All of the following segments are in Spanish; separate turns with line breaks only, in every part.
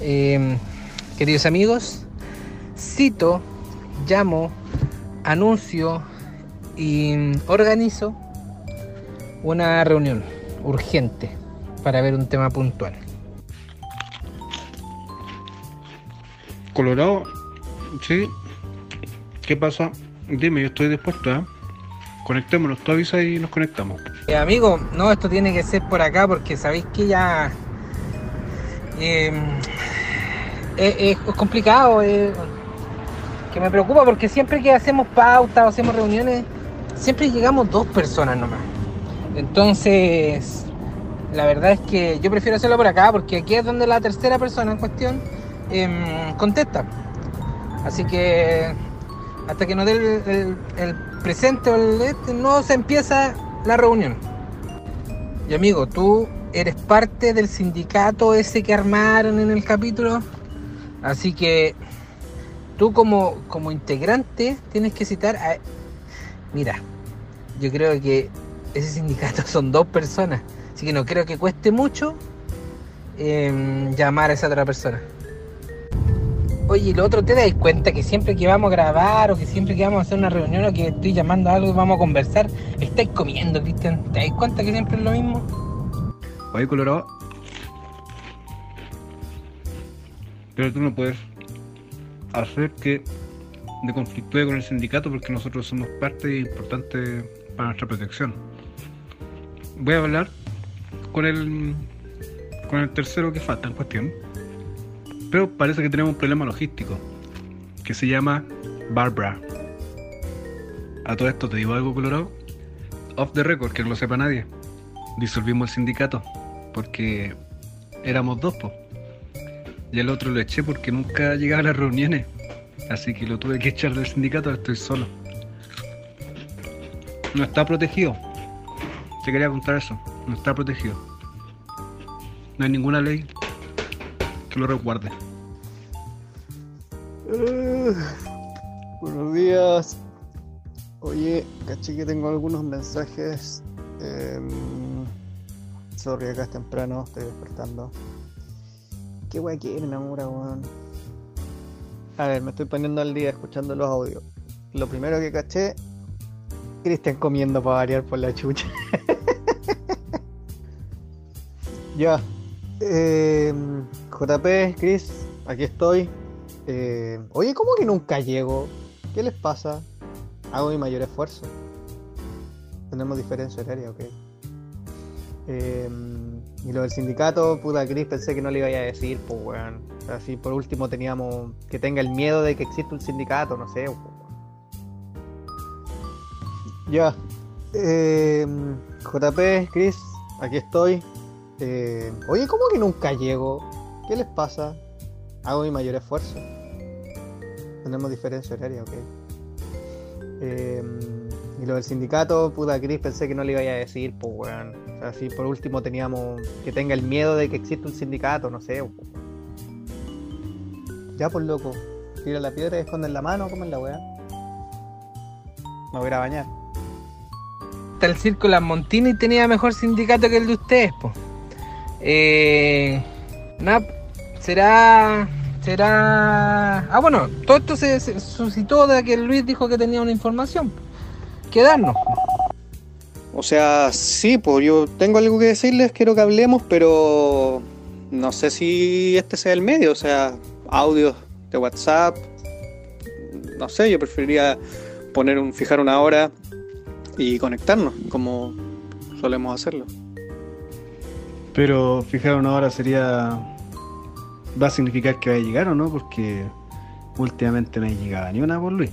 Eh, queridos amigos, cito, llamo, anuncio y organizo una reunión urgente para ver un tema puntual.
Colorado, sí. ¿Qué pasa? Dime, yo estoy dispuesto, ¿eh? Conectémonos, tú avisas y nos conectamos.
Eh, amigo, no, esto tiene que ser por acá porque sabéis que ya eh, es, complicado, que me preocupa porque siempre que hacemos pautas o hacemos reuniones, siempre llegamos dos personas nomás. Entonces, la verdad es que yo prefiero hacerlo por acá porque aquí es donde la tercera persona en cuestión em, contesta. Así que hasta que no dé el- el presente o el este, no se empieza la reunión. Y amigo, tú eres parte del sindicato ese que armaron en el capítulo. Así que tú como, como integrante tienes que citar a... Mira, yo creo que ese sindicato son dos personas. Así que no creo que cueste mucho em, llamar a esa otra persona. Oye, lo otro, ¿te das cuenta que siempre que vamos a grabar o que siempre que vamos a hacer una reunión o que estoy llamando a algo vamos a conversar, estáis comiendo, Cristian? ¿Te das cuenta que siempre es lo mismo?
Oye, Colorado. Pero tú no puedes hacer que de conflictúe con el sindicato porque nosotros somos parte importante para nuestra protección. Voy a hablar con el con el tercero que falta en cuestión. Pero parece que tenemos un problema logístico que se llama Barbara. A todo esto te digo algo, Colorado. Off the record, que no lo sepa nadie. Disolvimos el sindicato porque éramos dos, po. Y el otro lo eché porque nunca llegaba a las reuniones. Así que lo tuve que echar del sindicato, estoy solo. No está protegido. Te quería contar eso. No está protegido. No hay ninguna ley que lo resguarde.
Uh, buenos días. Oye, caché que tengo algunos mensajes. Sorry, acá es temprano, estoy despertando. ¿Qué wea quieren ahora, weón? A ver, me estoy poniendo al día escuchando los audios. Lo primero que caché, Cristian comiendo para variar por la chucha. ya. Em, JP, Chris, aquí estoy. Eh, oye, ¿cómo que nunca llego? ¿Qué les pasa? Hago mi mayor esfuerzo. Tenemos diferencia horaria, ok. Eh, y lo del sindicato, puta Chris, pensé que no le iba a decir, pues weón. Así por último teníamos que tenga el miedo de que existe un sindicato, no sé. pues. Ya. Eh, JP, Chris, aquí estoy. Eh, oye, ¿cómo que nunca llego? ¿Qué les pasa? Hago mi mayor esfuerzo. Tenemos diferencia horaria, ok. Eh, y lo del sindicato, puta Chris, pensé que no le iba a decir, pues weón. Sea, si por último teníamos que tenga el miedo de que existe un sindicato, no sé. Ya, pues loco. Tira la piedra y esconde la mano, como en la weá. Me voy a ir a bañar.
Está el Circo Las Montini tenía mejor sindicato que el de ustedes, po. Eh, nada, será. Será. Ah, bueno, todo esto se, suscitó de que Luis dijo que tenía una información. Quedarnos.
O sea, sí, pues yo tengo algo que decirles, quiero que hablemos, pero no sé si este sea el medio, o sea, audios de WhatsApp, no sé, yo preferiría poner un, fijar una hora y conectarnos, como solemos hacerlo.
Pero fijar una hora sería. Va a significar que va a llegar o no, porque últimamente no ha llegado ni una por Luis.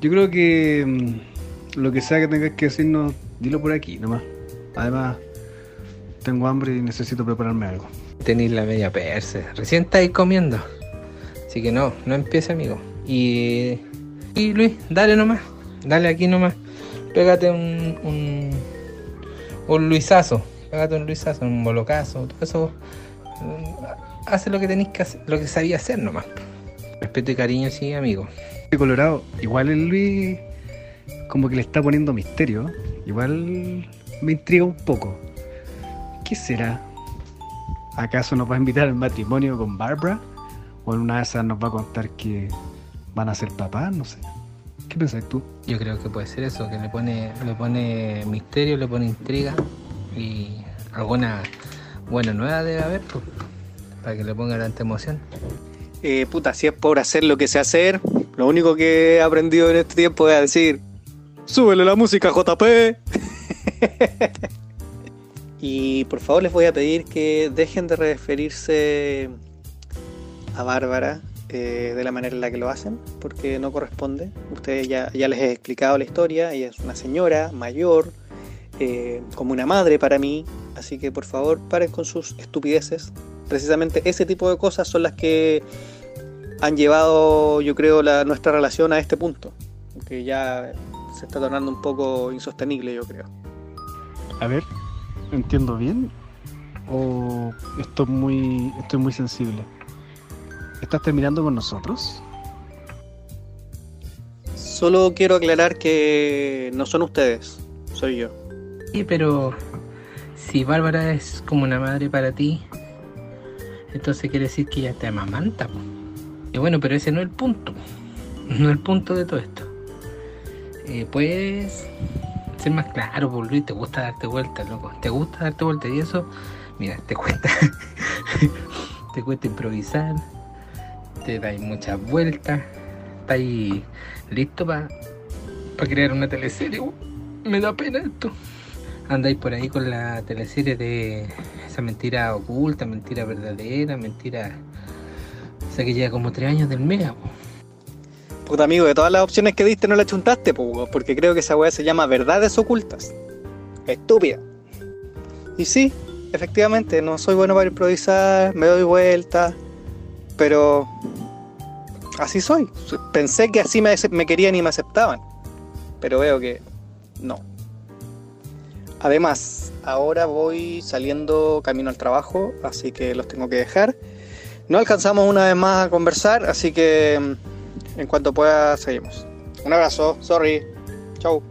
Yo creo que mm, lo que sea que tengas que decirnos, dilo por aquí nomás. Además, tengo hambre y necesito prepararme algo.
Tenéis la media perse. Recién estáis comiendo. Así que no, no empiece, amigo. Y. Y Luis, dale nomás. Dale aquí nomás. Pégate un. un. un Luisazo. Pégate un Luisazo, un bolocazo. Todo eso. Hace lo que tenéis que hacer, lo que sabía hacer nomás. Respeto y cariño, sí, amigo.
Colorado, igual el Luis como que le está poniendo misterio. Igual me intriga un poco. ¿Qué será?
¿Acaso nos va a invitar al matrimonio con Barbara? ¿O en una de esas nos va a contar que van a ser papás? No sé. ¿Qué piensas tú?
Yo creo que puede ser eso, que le pone, le pone misterio, le pone intriga y alguna buena nueva debe haber, pues, para que le ponga tanta emoción.
Eh, puta, si es por hacer lo que sé hacer, lo único que he aprendido en este tiempo es decir, súbele la música JP. y por favor les voy a pedir que dejen de referirse a Bárbara eh, de la manera en la que lo hacen, porque no corresponde. Ustedes ya, ya les he explicado la historia, ella es una señora mayor, eh, como una madre para mí, así que por favor paren con sus estupideces. Precisamente ese tipo de cosas son las que han llevado, yo creo, nuestra relación a este punto, que ya se está tornando un poco insostenible, yo creo.
A ver, ¿entiendo bien? ¿O estoy muy, estoy muy sensible? ¿Estás terminando con nosotros?
Solo quiero aclarar que no son ustedes, soy yo.
Sí, pero si Bárbara es como una madre para ti, entonces quiere decir que ella te amamanta. po. Y bueno, pero ese no es el punto. No es el punto de todo esto. Eh, puedes ser más claro, por Luis, te gusta darte vueltas, loco. Te gusta darte vueltas y eso, mira, te cuesta. te cuesta improvisar. Te dais muchas vueltas. Estás listo para crear una teleserie. Uh, me da pena esto. Andáis por ahí con la teleserie de esa mentira oculta, mentira verdadera, mentira. O sea que lleva como tres años del mega. po.
Puta amigo, de todas las opciones que diste no la chuntaste, po, porque creo que esa weá se llama verdades ocultas. Estúpida. Y sí, efectivamente, no soy bueno para improvisar, me doy vueltas, pero así soy. Pensé que así me, me querían y me aceptaban, pero veo que no. Además, ahora voy saliendo camino al trabajo, así que los tengo que dejar. No alcanzamos una vez más a conversar, así que mm, en cuanto pueda seguimos. Un abrazo, sorry. Chau.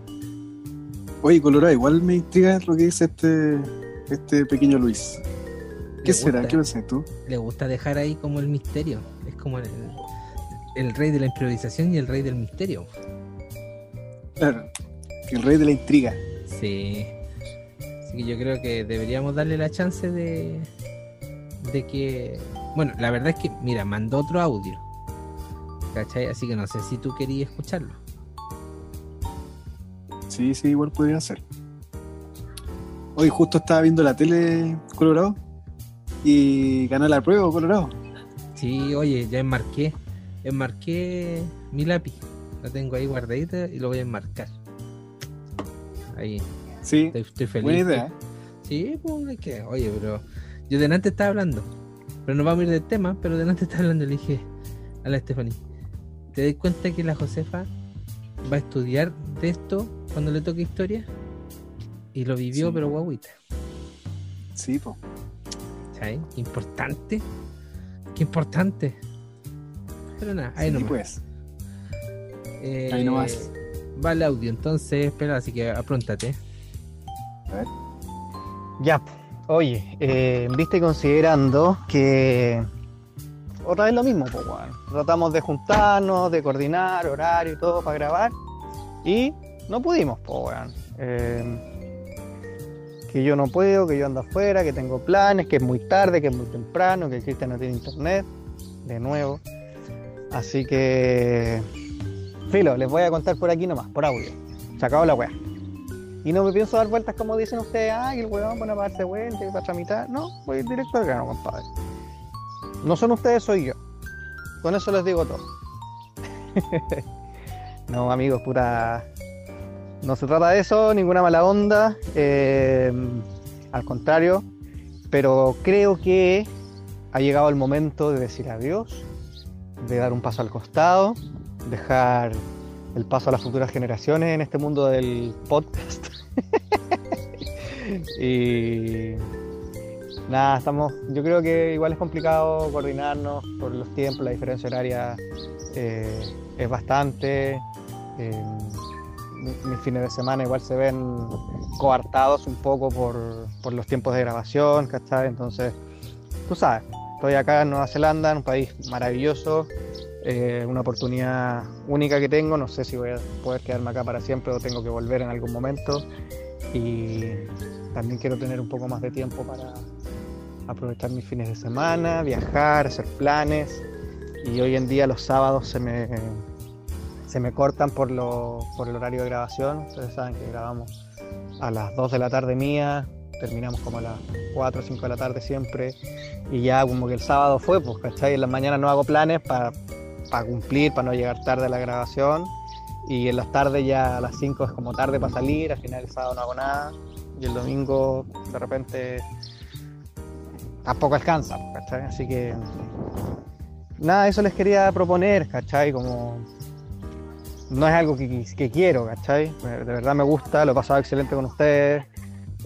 Oye, Colorado, igual me intriga lo que dice este, este pequeño Luis. ¿Qué
Le
será?
gusta.
¿Qué pensás tú?
Le gusta dejar ahí como el misterio. Es como el, el rey de la improvisación y el rey del misterio.
Claro, el rey de la intriga.
Sí. Así que yo creo que deberíamos darle la chance de, de que. Bueno, la verdad es que, mira, mandó otro audio. ¿Cachai? Así que no sé si tú querías escucharlo.
Sí, sí, igual podría ser. Hoy justo estaba viendo la tele Colorado y ganó la prueba Colorado.
Sí, oye, ya enmarqué. Enmarqué mi lápiz. Lo tengo ahí guardadita y lo voy a enmarcar. Ahí,
Sí,
estoy, estoy feliz.
buena idea.
Sí, pues es que, oye, pero yo delante estaba hablando, pero no vamos a ir del tema, pero delante estaba hablando y le dije a la Stephanie, ¿te das cuenta que la Josefa va a estudiar de esto cuando le toque historia? Y lo vivió,
Sí.
pero guaguita.
Sí, po.
¿Sabes? Qué importante. Qué importante. Pero nada, ahí
Sí,
nomás.
pues.
Eh,
ahí nomás.
Va el audio, entonces espera, así que apróntate.
Ya, po. oye, eh, viste considerando que otra vez lo mismo, pues, weón. Tratamos de juntarnos, de coordinar horario y todo para grabar y no pudimos, pues, weón. Eh, que yo no puedo, que yo ando afuera, que tengo planes, que es muy tarde, que es muy temprano, que Cristian no tiene internet, de nuevo. Así que, filo, les voy a contar por aquí nomás, por audio. Se la weá. Y no me pienso dar vueltas como dicen ustedes, ay, el weón pone para darse vueltas para tramitar. No, voy directo al grano, compadre. No son ustedes, soy yo. Con eso les digo todo. no, amigos, puta. No se trata de eso, ninguna mala onda. eh, al contrario. Pero creo que ha llegado el momento de decir adiós, de dar un paso al costado, dejar el paso a las futuras generaciones en este mundo del podcast. y nada, estamos, yo creo que igual es complicado coordinarnos por los tiempos, la diferencia horaria eh, es bastante. eh, mi- mis fines de semana igual se ven coartados un poco por, por los tiempos de grabación, ¿cachai? Entonces tú sabes, estoy acá en Nueva Zelanda, en un país maravilloso, eh, una oportunidad única que tengo, no sé si voy a poder quedarme acá para siempre o tengo que volver en algún momento y también quiero tener un poco más de tiempo para aprovechar mis fines de semana, viajar, hacer planes. Y hoy en día los sábados se me, se me cortan por, lo, por el horario de grabación, ustedes saben que grabamos a las 2 de la tarde mía, terminamos como a las 4 o 5 de la tarde siempre. Y ya como que el sábado fue, pues, ¿cachai? En las mañanas no hago planes para cumplir, para no llegar tarde a la grabación. Y en las tardes ya a las 5 es como tarde para salir, al final el sábado no hago nada. Y el domingo de repente tampoco alcanza, ¿cachai? Así que nada, eso les quería proponer, ¿cachai? Como no es algo que, que quiero, ¿cachai? De verdad me gusta, lo he pasado excelente con ustedes,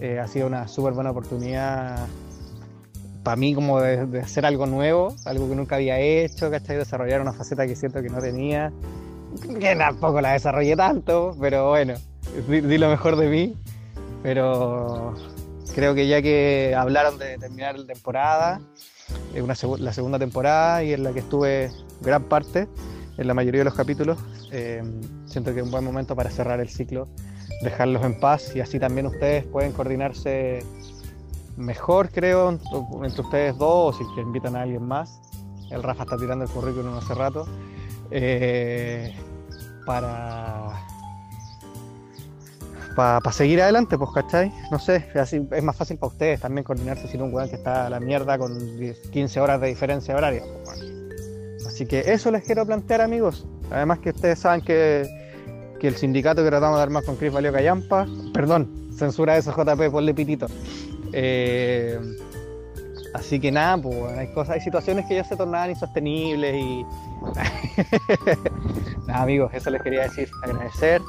eh, ha sido una súper buena oportunidad para mí como de, hacer algo nuevo, algo que nunca había hecho, ¿cachai? Desarrollar una faceta que siento que no tenía, que tampoco la desarrollé tanto, pero bueno, di, lo mejor de mí, pero creo que ya que hablaron de terminar la temporada, una la segunda temporada y en la que estuve gran parte, en la mayoría de los capítulos, eh, siento que es un buen momento para cerrar el ciclo, dejarlos en paz y así también ustedes pueden coordinarse mejor, creo, entre ustedes dos, o si que invitan a alguien más. El Rafa está tirando el currículum hace rato. Eh, para para seguir adelante, pues, ¿cachai? No sé, así es más fácil para ustedes también coordinarse sin un weón que está a la mierda con 15 horas de diferencia horaria. Pues, Así que eso les quiero plantear, amigos. Además que ustedes saben que, que el sindicato que tratamos de armar con Chris valió callampa. Perdón, censura eso, JP, ponle pitito. Eh, así que nada, pues hay cosas, hay situaciones que ya se tornaban insostenibles y nada amigos, eso les quería decir, agradecer.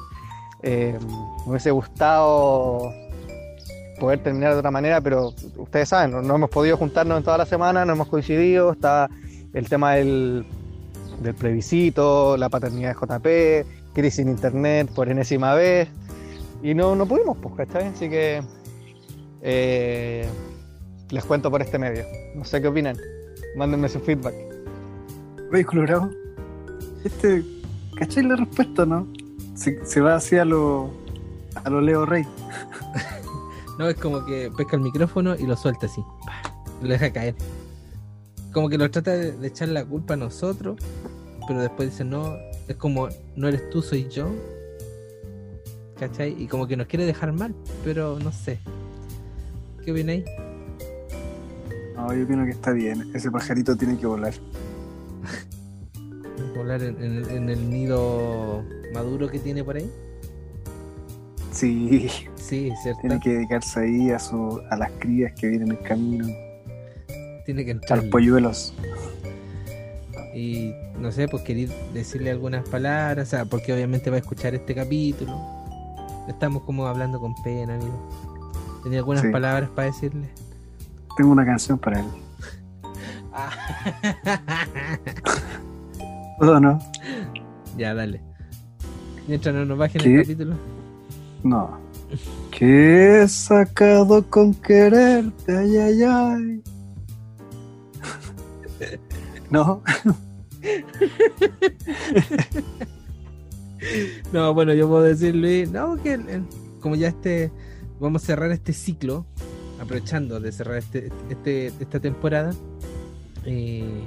Eh, me hubiese gustado poder terminar de otra manera, pero ustedes saben, no, hemos podido juntarnos en toda la semana, no hemos coincidido, está el tema del, del plebiscito, la paternidad de JP, crisis en internet por enésima vez, y no, no pudimos, pues, ¿cachai? Así que eh, les cuento por este medio. No sé qué opinan. Mándenme su feedback.
Oye, Colorado, este, ¿cachai la respuesta, no? Se, va así a lo, a lo Leo Rey.
no, es como que pesca el micrófono y lo suelta así. Lo deja caer. Como que lo trata de, echar la culpa a nosotros, pero después dice, no, es como, no eres tú, soy yo. ¿Cachai? Y como que nos quiere dejar mal, pero no sé. ¿Qué opináis?
No, yo opino que está bien. Ese pajarito tiene que volar.
¿Volar en, el nido maduro que tiene por ahí?
Sí.
Sí, cierto.
Tiene que dedicarse ahí a, su, a las crías que vienen en el camino.
Tiene que entrar.
A los polluelos.
Y no sé, pues quería decirle algunas palabras, o sea, porque obviamente va a escuchar este capítulo. Estamos como hablando con pena, amigo. ¿Tenía algunas palabras para decirle?
Tengo una canción para él. ¿Puedo no?
Ya, dale. Mientras no nos bajen el capítulo.
No. ¿Qué he sacado con quererte? Ay, ay, ay. ¿No?
no, bueno, yo puedo decirle, no, que como ya este vamos a cerrar este ciclo, aprovechando de cerrar este, este esta temporada. Eh,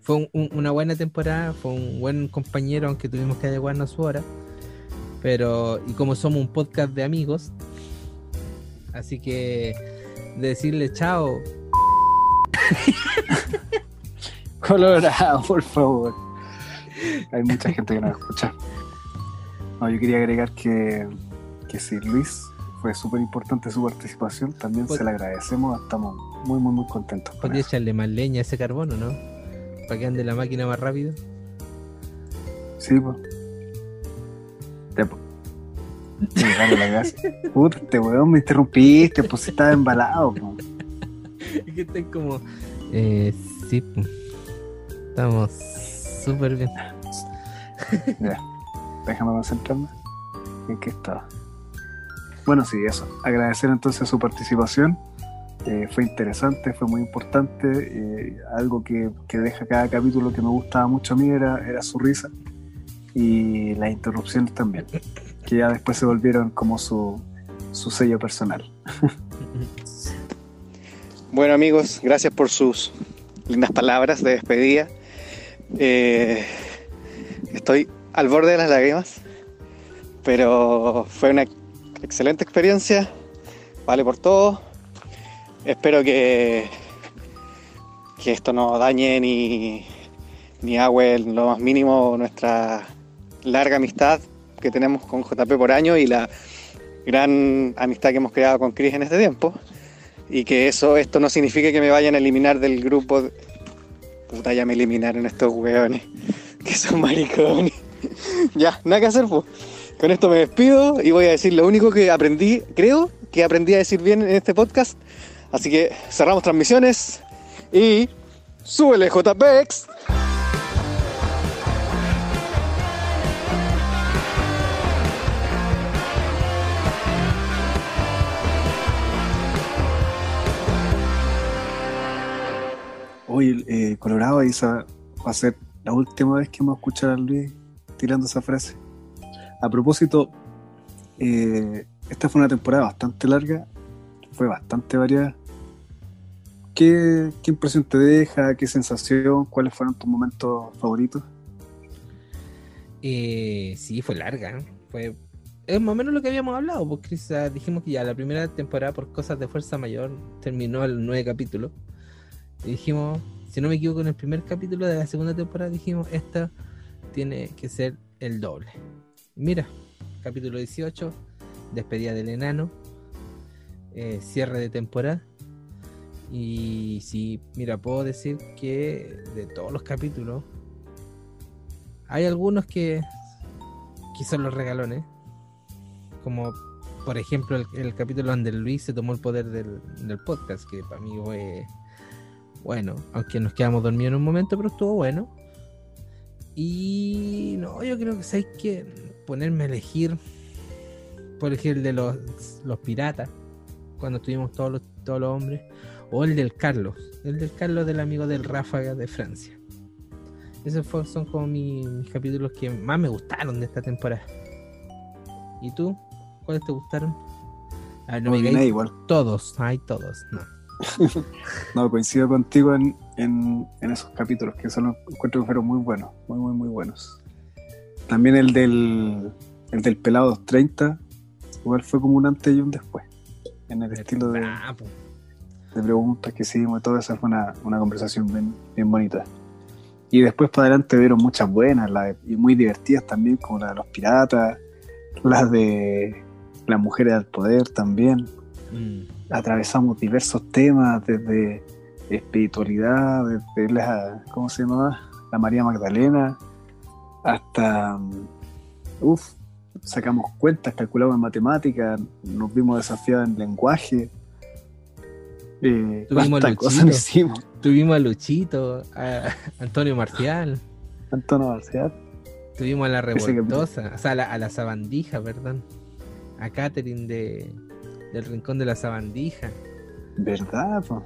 fue una buena temporada, fue un buen compañero, aunque tuvimos que adecuarnos a su hora. Pero, y como somos un podcast de amigos, así que decirle chao.
Colorado, por favor. Hay mucha gente que nos escucha. No, yo quería agregar que, que si Luis fue súper importante su participación, también se le agradecemos, estamos muy, muy, muy contentos.
Podría echarle más leña a ese carbono, ¿no? Para que ande la máquina más rápido.
Sí, pues. Te, la gracia. Puta, este weón me interrumpiste, pues estaba embalado.
Es que estoy como. Eh, sí, estamos súper bien.
ya, déjame concentrarme. ¿En qué estaba? Bueno, sí, eso. Agradecer entonces su participación. Eh, fue interesante, fue muy importante. eh, algo que, que deja cada capítulo que me gustaba mucho a mí era, su risa y las interrupciones también, que ya después se volvieron como su, su sello personal.
Bueno amigos, gracias por sus lindas palabras de despedida. Eh, estoy al borde de las lágrimas, pero fue una excelente experiencia, vale por todo. Espero que, que esto no dañe ni, ni agüe lo más mínimo nuestra larga amistad que tenemos con JP por año y la gran amistad que hemos creado con Chris en este tiempo y que eso esto no signifique que me vayan a eliminar del grupo. Puta, ya me eliminaron estos hueones, que son maricones. ya, nada que hacer, pues. Con esto me despido y voy a decir lo único que aprendí, creo que aprendí a decir bien en este podcast. Así que cerramos transmisiones y súbele JPEX.
Hoy, eh, Colorado, esa va a ser la última vez que vamos a escuchar a Luis tirando esa frase. A propósito, eh, esta fue una temporada bastante larga, fue bastante variada. ¿Qué, impresión te deja? ¿Qué sensación? ¿Cuáles fueron tus momentos favoritos?
Eh, sí, fue larga. ¿eh? Fue es más o menos lo que habíamos hablado, porque dijimos que ya la primera temporada por cosas de fuerza mayor terminó el nueve capítulo. Y dijimos, si no me equivoco, en el primer capítulo de la segunda temporada dijimos, esta tiene que ser el doble. Mira, capítulo 18, despedida del enano, eh, cierre de temporada. Y sí, mira, puedo decir que de todos los capítulos, hay algunos que, que son los regalones. Como por ejemplo el, el capítulo donde Luis se tomó el poder del, del podcast, que para mí fue bueno, aunque nos quedamos dormidos en un momento, pero estuvo bueno. Y no, yo creo que hay que ponerme a elegir, por ejemplo, el de los, los piratas, cuando estuvimos todos los, todos los hombres, o el del Carlos, el del Carlos del amigo del Ráfaga de Francia. Esos son como mi- mis capítulos que más me gustaron de esta temporada. ¿Y tú? ¿Cuáles te gustaron? A ver, no me digáis
igual.
todos, hay todos, no.
No, coincido contigo en, en, en esos capítulos, que son los encuentro que fueron muy buenos, muy, muy, muy buenos. También el del, el del pelado 230, igual fue como un antes y un después, en el estilo de,
Ah, po.
De preguntas que hicimos y todo eso fue una, una conversación bien, bien bonita. Y después para adelante vieron muchas buenas la y muy divertidas también, como la de los piratas, las de las mujeres al poder también
Mm.
atravesamos diversos temas, desde espiritualidad, desde la, ¿cómo se llama? La María Magdalena, hasta, uff, sacamos cuentas, calculamos en matemáticas, nos vimos desafiados en lenguaje. Eh,
Tuvimos
cuántas
Luchito. Tuvimos a Luchito, a Antonio Marcial,
Antonio García.
tuvimos a la
Ese que-
revoltosa, o sea, a la, a la sabandija, perdón. A Catherine de, del Rincón de la Sabandija.
¿Verdad? po?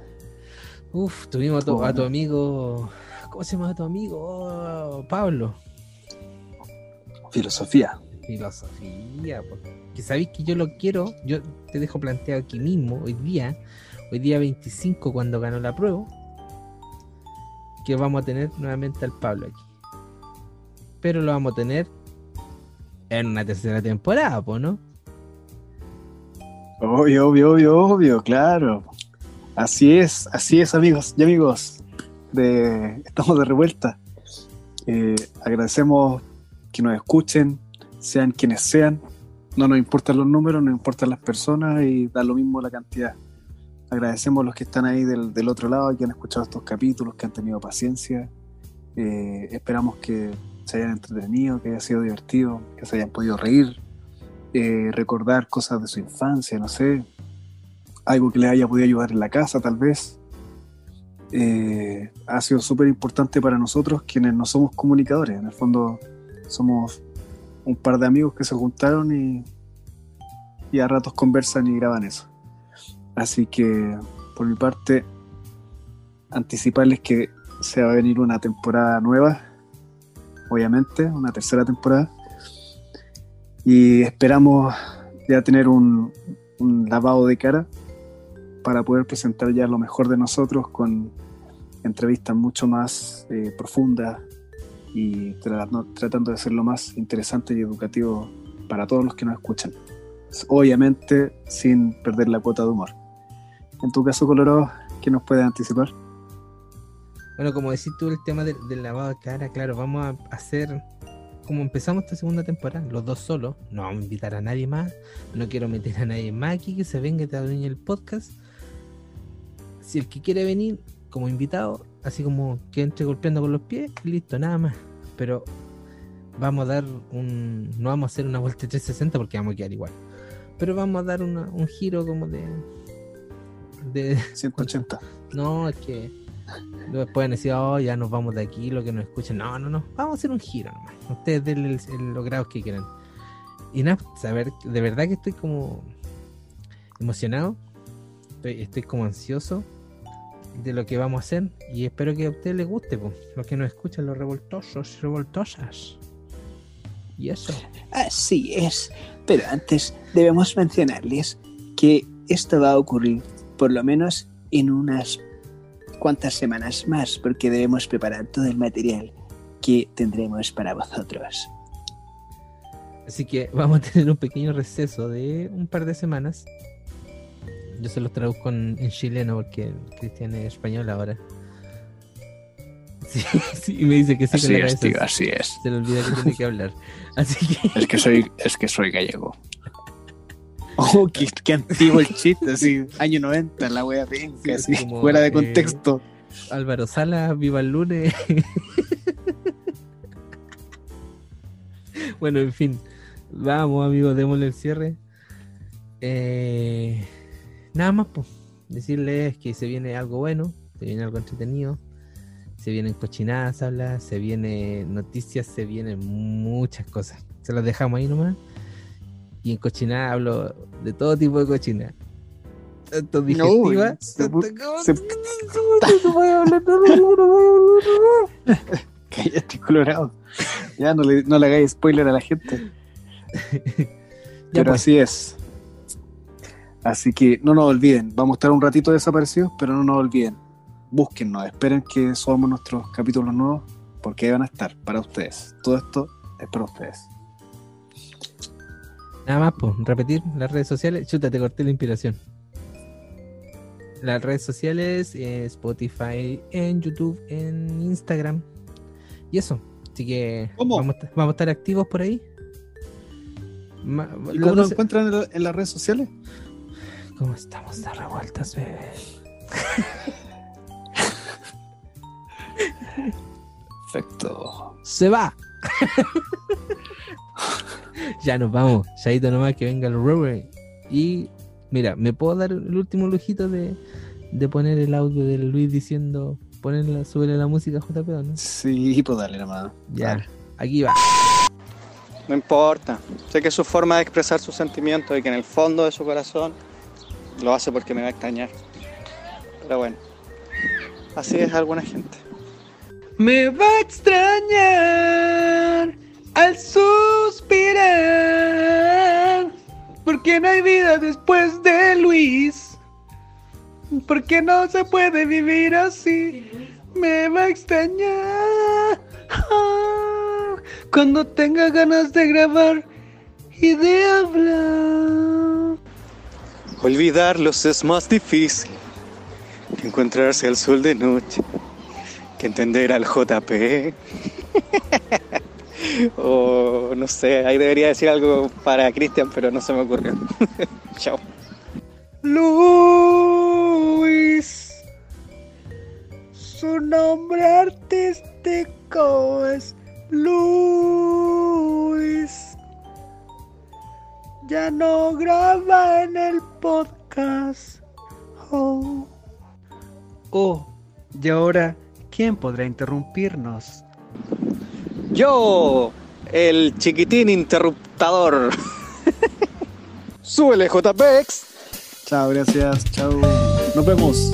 Uf, tuvimos a tu, a amigo, ¿cómo se llama tu amigo? Oh, Pablo.
Filosofía.
Filosofía, porque sabéis que yo lo quiero, yo te dejo planteado aquí mismo, hoy día, hoy día 25 cuando ganó la prueba, que vamos a tener nuevamente al Pablo aquí. Pero lo vamos a tener en una tercera temporada, pues, ¿no?
Obvio, obvio, obvio, obvio, claro. Así es, así es, amigos y amigos. De, estamos de revuelta. Eh, agradecemos que nos escuchen, sean quienes sean. No nos importan los números, no importan las personas y da lo mismo la cantidad. Agradecemos a los que están ahí del, otro lado, que han escuchado estos capítulos, que han tenido paciencia. Eh, esperamos que se hayan entretenido, que haya sido divertido, que se hayan podido reír, eh, recordar cosas de su infancia, no sé, algo que les haya podido ayudar en la casa tal vez. Eh, ha sido súper importante para nosotros quienes no somos comunicadores, en el fondo somos un par de amigos que se juntaron y a ratos conversan y graban eso. Así que por mi parte, anticiparles que se va a venir una temporada nueva, obviamente, una tercera temporada. Y esperamos ya tener un, lavado de cara para poder presentar ya lo mejor de nosotros con entrevistas mucho más eh, profundas y tratando, tratando de ser lo más interesante y educativo para todos los que nos escuchan. Obviamente sin perder la cuota de humor. En tu caso, Colorado, ¿qué nos puedes anticipar?
Bueno, como decís tú, el tema del, lavado de cara, claro, vamos a hacer como empezamos esta segunda temporada, los dos solos, no vamos a invitar a nadie más, no quiero meter a nadie más aquí que se venga y te adueñe el podcast. Si el que quiere venir como invitado, así como que entre golpeando con los pies, listo, nada más. Pero vamos a dar un. No vamos a hacer una vuelta de 360 porque vamos a quedar igual. Pero vamos a dar una- un giro como de. De.
180.
No, es que. Después decir, oh, ya nos vamos de aquí, lo que nos escuchan. No, no, no. Vamos a hacer un giro nomás. Ustedes denle el- el- los grados que quieran. Y nada, saber, de verdad que estoy como emocionado. Estoy, estoy como ansioso de lo que vamos a hacer. Y espero que a ustedes les guste, pues. Los que nos escuchan, los revoltosos y revoltosas. Y eso.
Así es. Pero antes debemos mencionarles que esto va a ocurrir por lo menos en unas cuantas semanas más, porque debemos preparar todo el material que tendremos para vosotros.
Así que vamos a tener un pequeño receso de un par de semanas. Yo se los traduzco en, en chileno porque Cristian es español ahora. Sí, sí, y me dice que sí con
Así
la
es, tío, así es.
Se le olvida que tiene que hablar. Así que
Es que soy, es que soy gallego. Oh, qué, qué antiguo el chiste, así, año 90, la wea penca,
así como,
fuera de
eh,
contexto.
Álvaro Sala, viva el lunes. bueno, en fin. Vamos, amigos, démosle el cierre. Eh, nada más, pues. Decirles que se viene algo bueno, se viene algo entretenido. Se vienen cochinadas, hablas, se vienen noticias, se vienen muchas cosas. Se las dejamos ahí nomás. Y en cochinada hablo de todo tipo de cochinada. Tanto digestiva,
se
tanto
pu-
como-
se-
no.
Cállate, Colorado. Ya no le, no le hagáis spoiler a la gente. Pero
pues.
así es. Así que no nos olviden, vamos a estar un ratito desaparecidos, pero no nos olviden. Búsquennos, esperen que subamos nuestros capítulos nuevos, porque ahí van a estar para ustedes. Todo esto es para ustedes.
Nada más, pues, repetir las redes sociales. Chuta, te corté la inspiración. Las redes sociales, eh, Spotify, en YouTube, en Instagram. Y eso. Así que
¿Cómo?
Vamos, a, estar- vamos a estar activos por ahí. Ma-
¿Y
las
cómo nos encuentran en, la- en las redes sociales?
¿Cómo estamos de revueltas, bebé?
Perfecto.
Se va. ya nos vamos. Chaito nomás que venga el Robert. Y mira, ¿me puedo dar el último lujito de, de poner el audio de Luis diciendo ponerla, súbele la música JP o no?
Sí, pues dale nomás.
Ya,
Dale.
aquí va.
No importa. Sé que es su forma de expresar sus sentimientos y que en el fondo de su corazón lo hace porque me va a extrañar. Pero bueno, así es alguna gente.
Me va a extrañar al suspirar, porque no hay vida después de Luis, porque no se puede vivir así. Me va a extrañar cuando tenga ganas de grabar y de hablar.
Olvidarlos es más difícil que encontrarse al sol de noche, que entender al JP. O no sé, ahí debería decir algo para Cristian, pero no se me ocurrió. Chao.
Luis. Su nombre artístico es Luis. Ya no graba en el podcast. Oh. Oh, y ahora, ¿quién podrá interrumpirnos?
Yo, el chiquitín interruptador. Súbele, JPX.
Chao, gracias. Chao. Nos vemos.